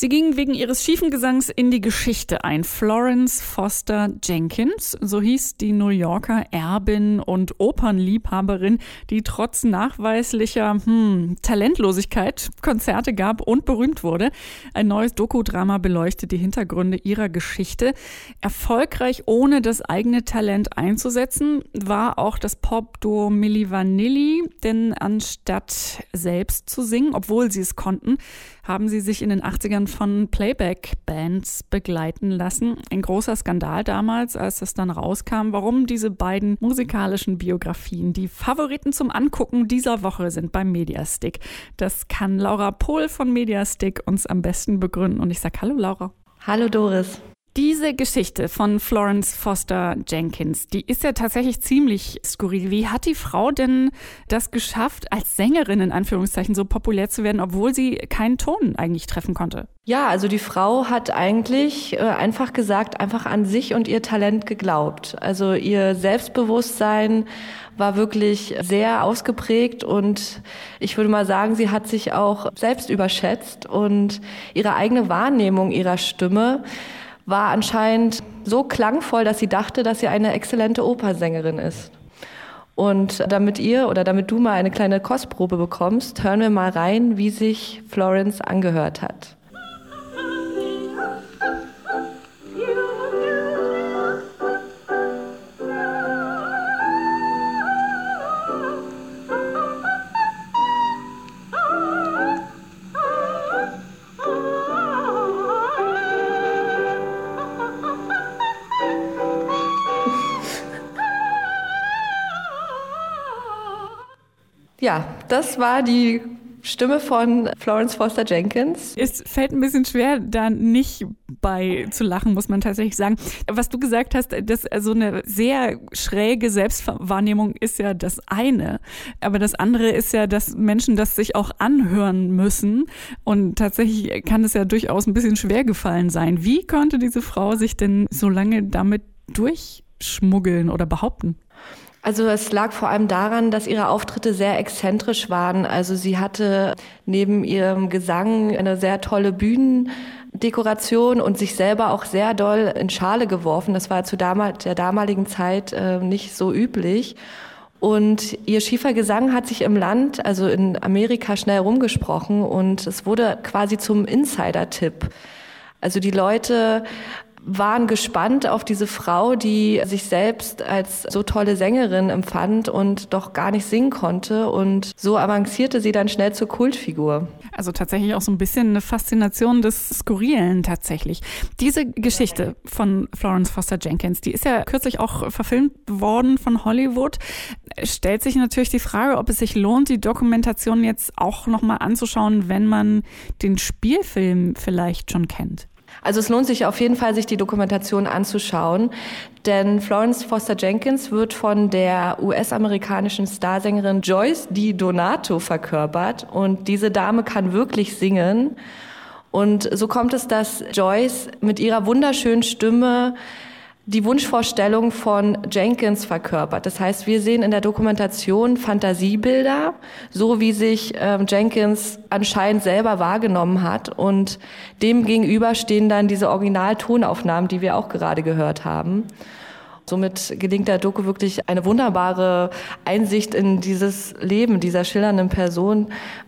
Sie ging wegen ihres schiefen Gesangs in die Geschichte ein. Florence Foster Jenkins, so hieß die New Yorker Erbin und Opernliebhaberin, die trotz nachweislicher hm, Talentlosigkeit Konzerte gab und berühmt wurde. Ein neues Dokudrama beleuchtet die Hintergründe ihrer Geschichte. Erfolgreich ohne das eigene Talent einzusetzen, war auch das Pop-Duo Milli Vanilli, denn anstatt selbst zu singen, obwohl sie es konnten, haben sie sich in den 80ern von Playback-Bands begleiten lassen. Ein großer Skandal damals, als es dann rauskam, warum diese beiden musikalischen Biografien die Favoriten zum Angucken dieser Woche sind beim Mediastick. Das kann Laura Pohl von Mediastick uns am besten begründen. Und ich sage Hallo Laura. Hallo Doris. Diese Geschichte von Florence Foster Jenkins, die ist ja tatsächlich ziemlich skurril. Wie hat die Frau denn das geschafft, als Sängerin in Anführungszeichen so populär zu werden, obwohl sie keinen Ton eigentlich treffen konnte? Ja, also die Frau hat eigentlich äh, einfach gesagt, einfach an sich und ihr Talent geglaubt. Also ihr Selbstbewusstsein war wirklich sehr ausgeprägt und ich würde mal sagen, sie hat sich auch selbst überschätzt und ihre eigene Wahrnehmung ihrer Stimme war anscheinend so klangvoll, dass sie dachte, dass sie eine exzellente Opersängerin ist. Und damit ihr oder damit du mal eine kleine Kostprobe bekommst, hören wir mal rein, wie sich Florence angehört hat. Ja, das war die Stimme von Florence Foster Jenkins. Es fällt ein bisschen schwer, da nicht bei zu lachen, muss man tatsächlich sagen. Was du gesagt hast, dass so eine sehr schräge Selbstwahrnehmung ist ja das eine. Aber das andere ist ja, dass Menschen das sich auch anhören müssen. Und tatsächlich kann es ja durchaus ein bisschen schwer gefallen sein. Wie konnte diese Frau sich denn so lange damit durchschmuggeln oder behaupten? Also es lag vor allem daran, dass ihre Auftritte sehr exzentrisch waren. Also sie hatte neben ihrem Gesang eine sehr tolle Bühnendekoration und sich selber auch sehr doll in Schale geworfen. Das war zu der damaligen Zeit äh, nicht so üblich. Und ihr schiefer Gesang hat sich im Land, also in Amerika, schnell rumgesprochen und es wurde quasi zum Insider-Tipp. Also die Leute waren gespannt auf diese Frau, die sich selbst als so tolle Sängerin empfand und doch gar nicht singen konnte. Und so avancierte sie dann schnell zur Kultfigur. Also tatsächlich auch so ein bisschen eine Faszination des Skurrilen tatsächlich. Diese Geschichte von Florence Foster Jenkins, die ist ja kürzlich auch verfilmt worden von Hollywood. Stellt sich natürlich die Frage, ob es sich lohnt, die Dokumentation jetzt auch nochmal anzuschauen, wenn man den Spielfilm vielleicht schon kennt. Also es lohnt sich auf jeden Fall, sich die Dokumentation anzuschauen, denn Florence Foster Jenkins wird von der US-amerikanischen Starsängerin Joyce Di Donato verkörpert und diese Dame kann wirklich singen. Und so kommt es, dass Joyce mit ihrer wunderschönen Stimme die Wunschvorstellung von Jenkins verkörpert. Das heißt, wir sehen in der Dokumentation Fantasiebilder, so wie sich ähm, Jenkins anscheinend selber wahrgenommen hat. Und dem gegenüber stehen dann diese Originaltonaufnahmen, die wir auch gerade gehört haben. Somit gelingt der Doku wirklich eine wunderbare Einsicht in dieses Leben dieser schillernden Person,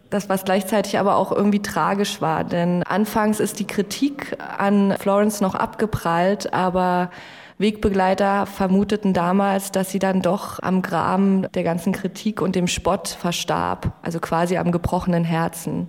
das was gleichzeitig aber auch irgendwie tragisch war. Denn anfangs ist die Kritik an Florence noch abgeprallt, aber Wegbegleiter vermuteten damals, dass sie dann doch am Graben der ganzen Kritik und dem Spott verstarb, also quasi am gebrochenen Herzen.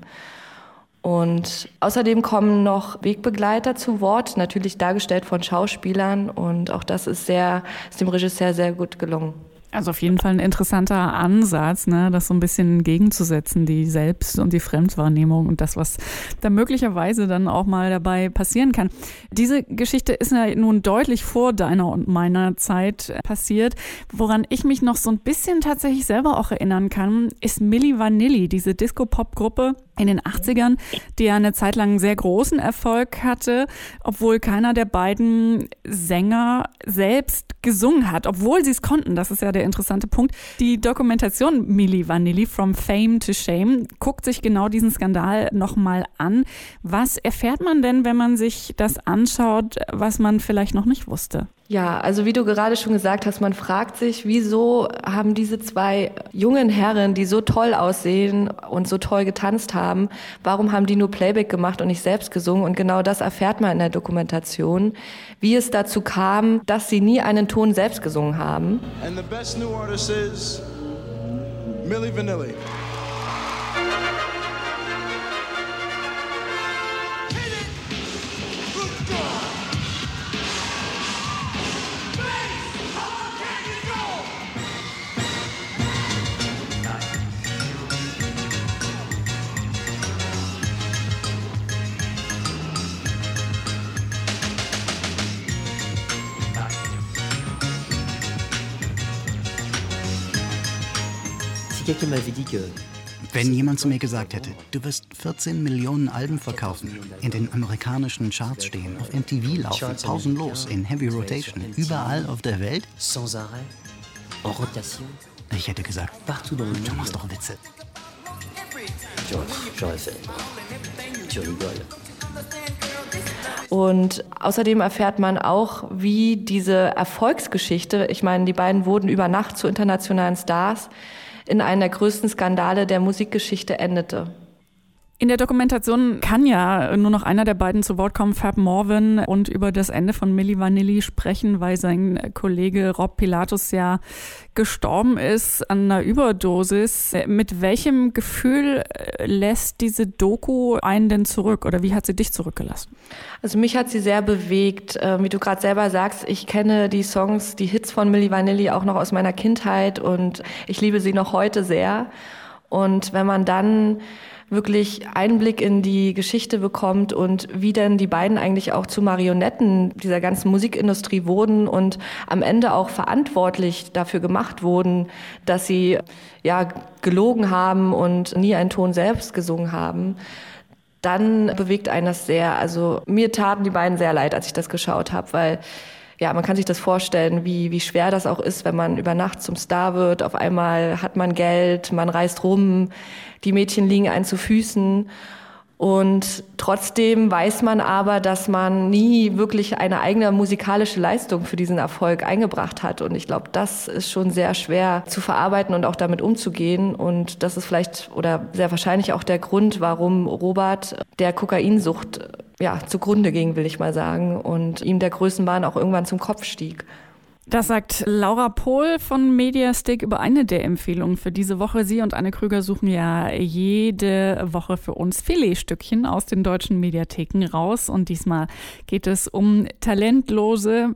Und außerdem kommen noch Wegbegleiter zu Wort, natürlich dargestellt von Schauspielern. Und auch das ist sehr, ist dem Regisseur sehr gut gelungen. Also auf jeden Fall ein interessanter Ansatz, ne, das so ein bisschen gegenzusetzen, die Selbst- und die Fremdwahrnehmung und das, was da möglicherweise dann auch mal dabei passieren kann. Diese Geschichte ist ja nun deutlich vor deiner und meiner Zeit passiert. Woran ich mich noch so ein bisschen tatsächlich selber auch erinnern kann, ist Milli Vanilli, diese Disco-Pop-Gruppe in den 80ern, die ja eine Zeit lang sehr großen Erfolg hatte, obwohl keiner der beiden Sänger selbst gesungen hat, obwohl sie es konnten. Das ist ja der interessante Punkt. Die Dokumentation Milli Vanilli From Fame to Shame guckt sich genau diesen Skandal nochmal an. Was erfährt man denn, wenn man sich das anschaut, was man vielleicht noch nicht wusste? Ja, also wie du gerade schon gesagt hast, man fragt sich, wieso haben diese zwei jungen Herren, die so toll aussehen und so toll getanzt haben, warum haben die nur Playback gemacht und nicht selbst gesungen? Und genau das erfährt man in der Dokumentation, wie es dazu kam, dass sie nie einen Ton selbst gesungen haben. And the best new artist is Milli Vanilli. Wenn jemand zu mir gesagt hätte, du wirst 14 Millionen Alben verkaufen, in den amerikanischen Charts stehen, auf MTV laufen, pausenlos, in Heavy Rotation, überall auf der Welt, ich hätte gesagt, du machst doch Witze. Und außerdem erfährt man auch, wie diese Erfolgsgeschichte, ich meine, die beiden wurden über Nacht zu internationalen Stars, in einer der größten Skandale der Musikgeschichte endete. In der Dokumentation kann ja nur noch einer der beiden zu Wort kommen, Fab Morvan, und über das Ende von Milli Vanilli sprechen, weil sein Kollege Rob Pilatus ja gestorben ist an einer Überdosis. Mit welchem Gefühl äh, lässt diese Doku einen denn zurück oder wie hat sie dich zurückgelassen? Also mich hat sie sehr bewegt. Ähm, wie du gerade selber sagst, ich kenne die Songs, die Hits von Milli Vanilli auch noch aus meiner Kindheit und ich liebe sie noch heute sehr. Und wenn man dann wirklich Einblick in die Geschichte bekommt und wie denn die beiden eigentlich auch zu Marionetten dieser ganzen Musikindustrie wurden und am Ende auch verantwortlich dafür gemacht wurden, dass sie ja gelogen haben und nie einen Ton selbst gesungen haben dann bewegt einen das sehr. Also mir taten die beiden sehr leid, als ich das geschaut habe, weil ja, man kann sich das vorstellen, wie, wie schwer das auch ist, wenn man über Nacht zum Star wird. Auf einmal hat man Geld, man reist rum, die Mädchen liegen einen zu Füßen. Und trotzdem weiß man aber, dass man nie wirklich eine eigene musikalische Leistung für diesen Erfolg eingebracht hat. Und ich glaube, das ist schon sehr schwer zu verarbeiten und auch damit umzugehen. Und das ist vielleicht oder sehr wahrscheinlich auch der Grund, warum Robert der Kokainsucht ja, zugrunde ging, will ich mal sagen, und ihm der Größenwahn auch irgendwann zum Kopf stieg. Das sagt Laura Pohl von Mediastick über eine der Empfehlungen für diese Woche. Sie und Anne Krüger suchen ja jede Woche für uns Filetstückchen aus den deutschen Mediatheken raus. Und diesmal geht es um talentlose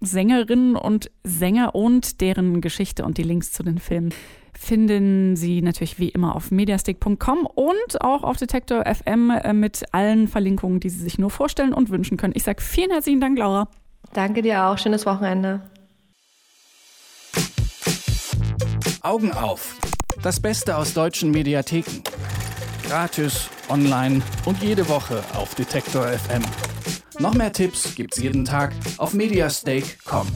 Sängerinnen und Sänger und deren Geschichte und die Links zu den Filmen finden Sie natürlich wie immer auf mediastick.com und auch auf Detektor FM äh, mit allen Verlinkungen, die Sie sich nur vorstellen und wünschen können. Ich sage vielen herzlichen Dank, Laura. Danke dir auch. Schönes Wochenende. Augen auf. Das Beste aus deutschen Mediatheken. Gratis, online und jede Woche auf Detektor FM. Noch mehr Tipps gibt's jeden Tag auf mediastake.com.